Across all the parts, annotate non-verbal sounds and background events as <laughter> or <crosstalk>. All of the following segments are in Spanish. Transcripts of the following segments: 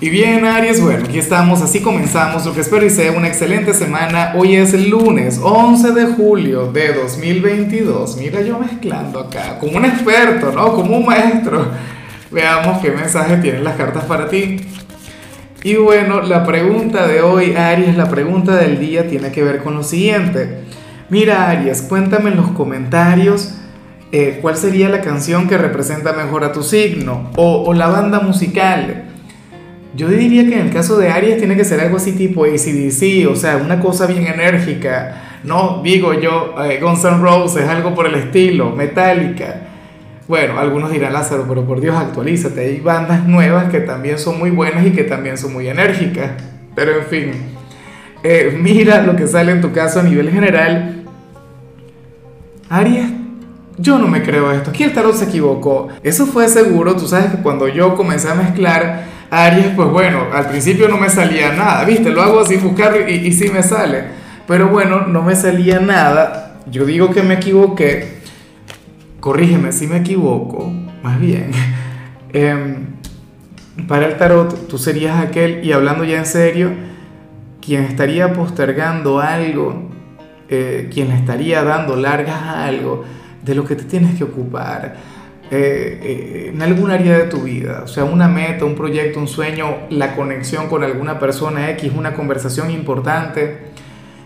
Y bien, Aries, bueno, aquí estamos, así comenzamos, lo que espero y sea una excelente semana. Hoy es el lunes 11 de julio de 2022. Mira, yo mezclando acá, como un experto, ¿no? Como un maestro. Veamos qué mensaje tienen las cartas para ti. Y bueno, la pregunta de hoy, Aries, la pregunta del día tiene que ver con lo siguiente. Mira, Aries, cuéntame en los comentarios eh, cuál sería la canción que representa mejor a tu signo o, o la banda musical yo diría que en el caso de Aries tiene que ser algo así tipo ACDC, o sea, una cosa bien enérgica. No digo yo, eh, Guns N' Roses, algo por el estilo, Metallica. Bueno, algunos dirán Lázaro, pero por Dios, actualízate. Hay bandas nuevas que también son muy buenas y que también son muy enérgicas. Pero en fin, eh, mira lo que sale en tu caso a nivel general. Aries, yo no me creo esto. Aquí el tarot se equivocó. Eso fue seguro. Tú sabes que cuando yo comencé a mezclar Aries, pues bueno, al principio no me salía nada, ¿viste? Lo hago así, buscar y, y sí me sale. Pero bueno, no me salía nada. Yo digo que me equivoqué. Corrígeme si me equivoco, más bien. <laughs> Em, para el tarot, tú serías aquel, y hablando ya en serio, quien estaría postergando algo, eh, quien estaría dando largas a algo de lo que te tienes que ocupar eh, eh, en algún área de tu vida, o sea, una meta, un proyecto, un sueño, la conexión con alguna persona X, una conversación importante.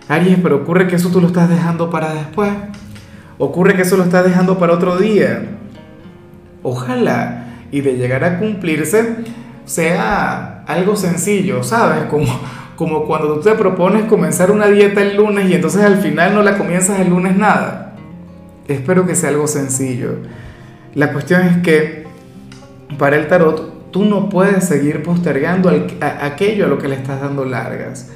Aries, pero ocurre que eso tú lo estás dejando para después. Ocurre que eso lo estás dejando para otro día. Ojalá y de llegar a cumplirse sea algo sencillo, ¿sabes? Como, como cuando tú te propones comenzar una dieta el lunes y entonces al final no la comienzas el lunes nada. Espero que sea algo sencillo. La cuestión es que para el tarot tú no puedes seguir postergando aquello a lo que le estás dando largas.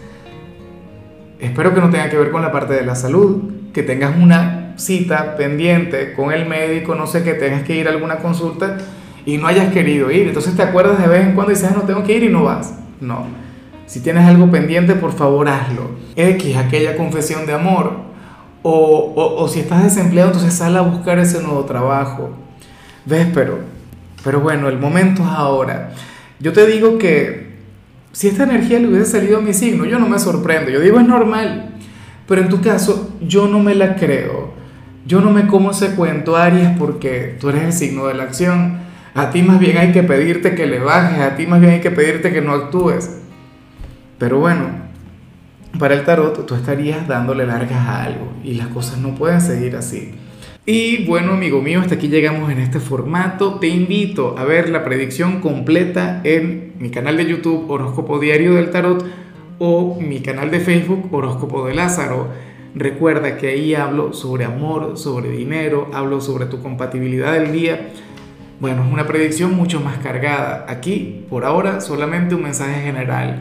Espero que no tenga que ver con la parte de la salud, que tengas una cita pendiente con el médico, no sé, que tengas que ir a alguna consulta y no hayas querido ir. Entonces te acuerdas de vez en cuando y dices, ah, no tengo que ir y no vas. No. Si tienes algo pendiente, por favor hazlo. X, aquella confesión de amor. O, o si estás desempleado, entonces sal a buscar ese nuevo trabajo ¿Ves? Pero, pero bueno, el momento es ahora. Yo te digo que si esta energía le hubiese salido a mi signo, yo no me sorprendo. Yo digo, es normal. Pero en tu caso, yo no me la creo. Yo no me como ese cuento, Aries, porque tú eres el signo de la acción. A ti más bien hay que pedirte que le bajes, a ti más bien hay que pedirte que no actúes. Pero bueno, para el tarot tú estarías dándole largas a algo y las cosas no pueden seguir así. Y bueno, amigo mío, hasta aquí llegamos en este formato. Te invito a ver la predicción completa en mi canal de YouTube Horóscopo Diario del Tarot o mi canal de Facebook Horóscopo de Lázaro. Recuerda que ahí hablo sobre amor, sobre dinero, hablo sobre tu compatibilidad del día. Bueno, es una predicción mucho más cargada. Aquí, por ahora, solamente un mensaje general.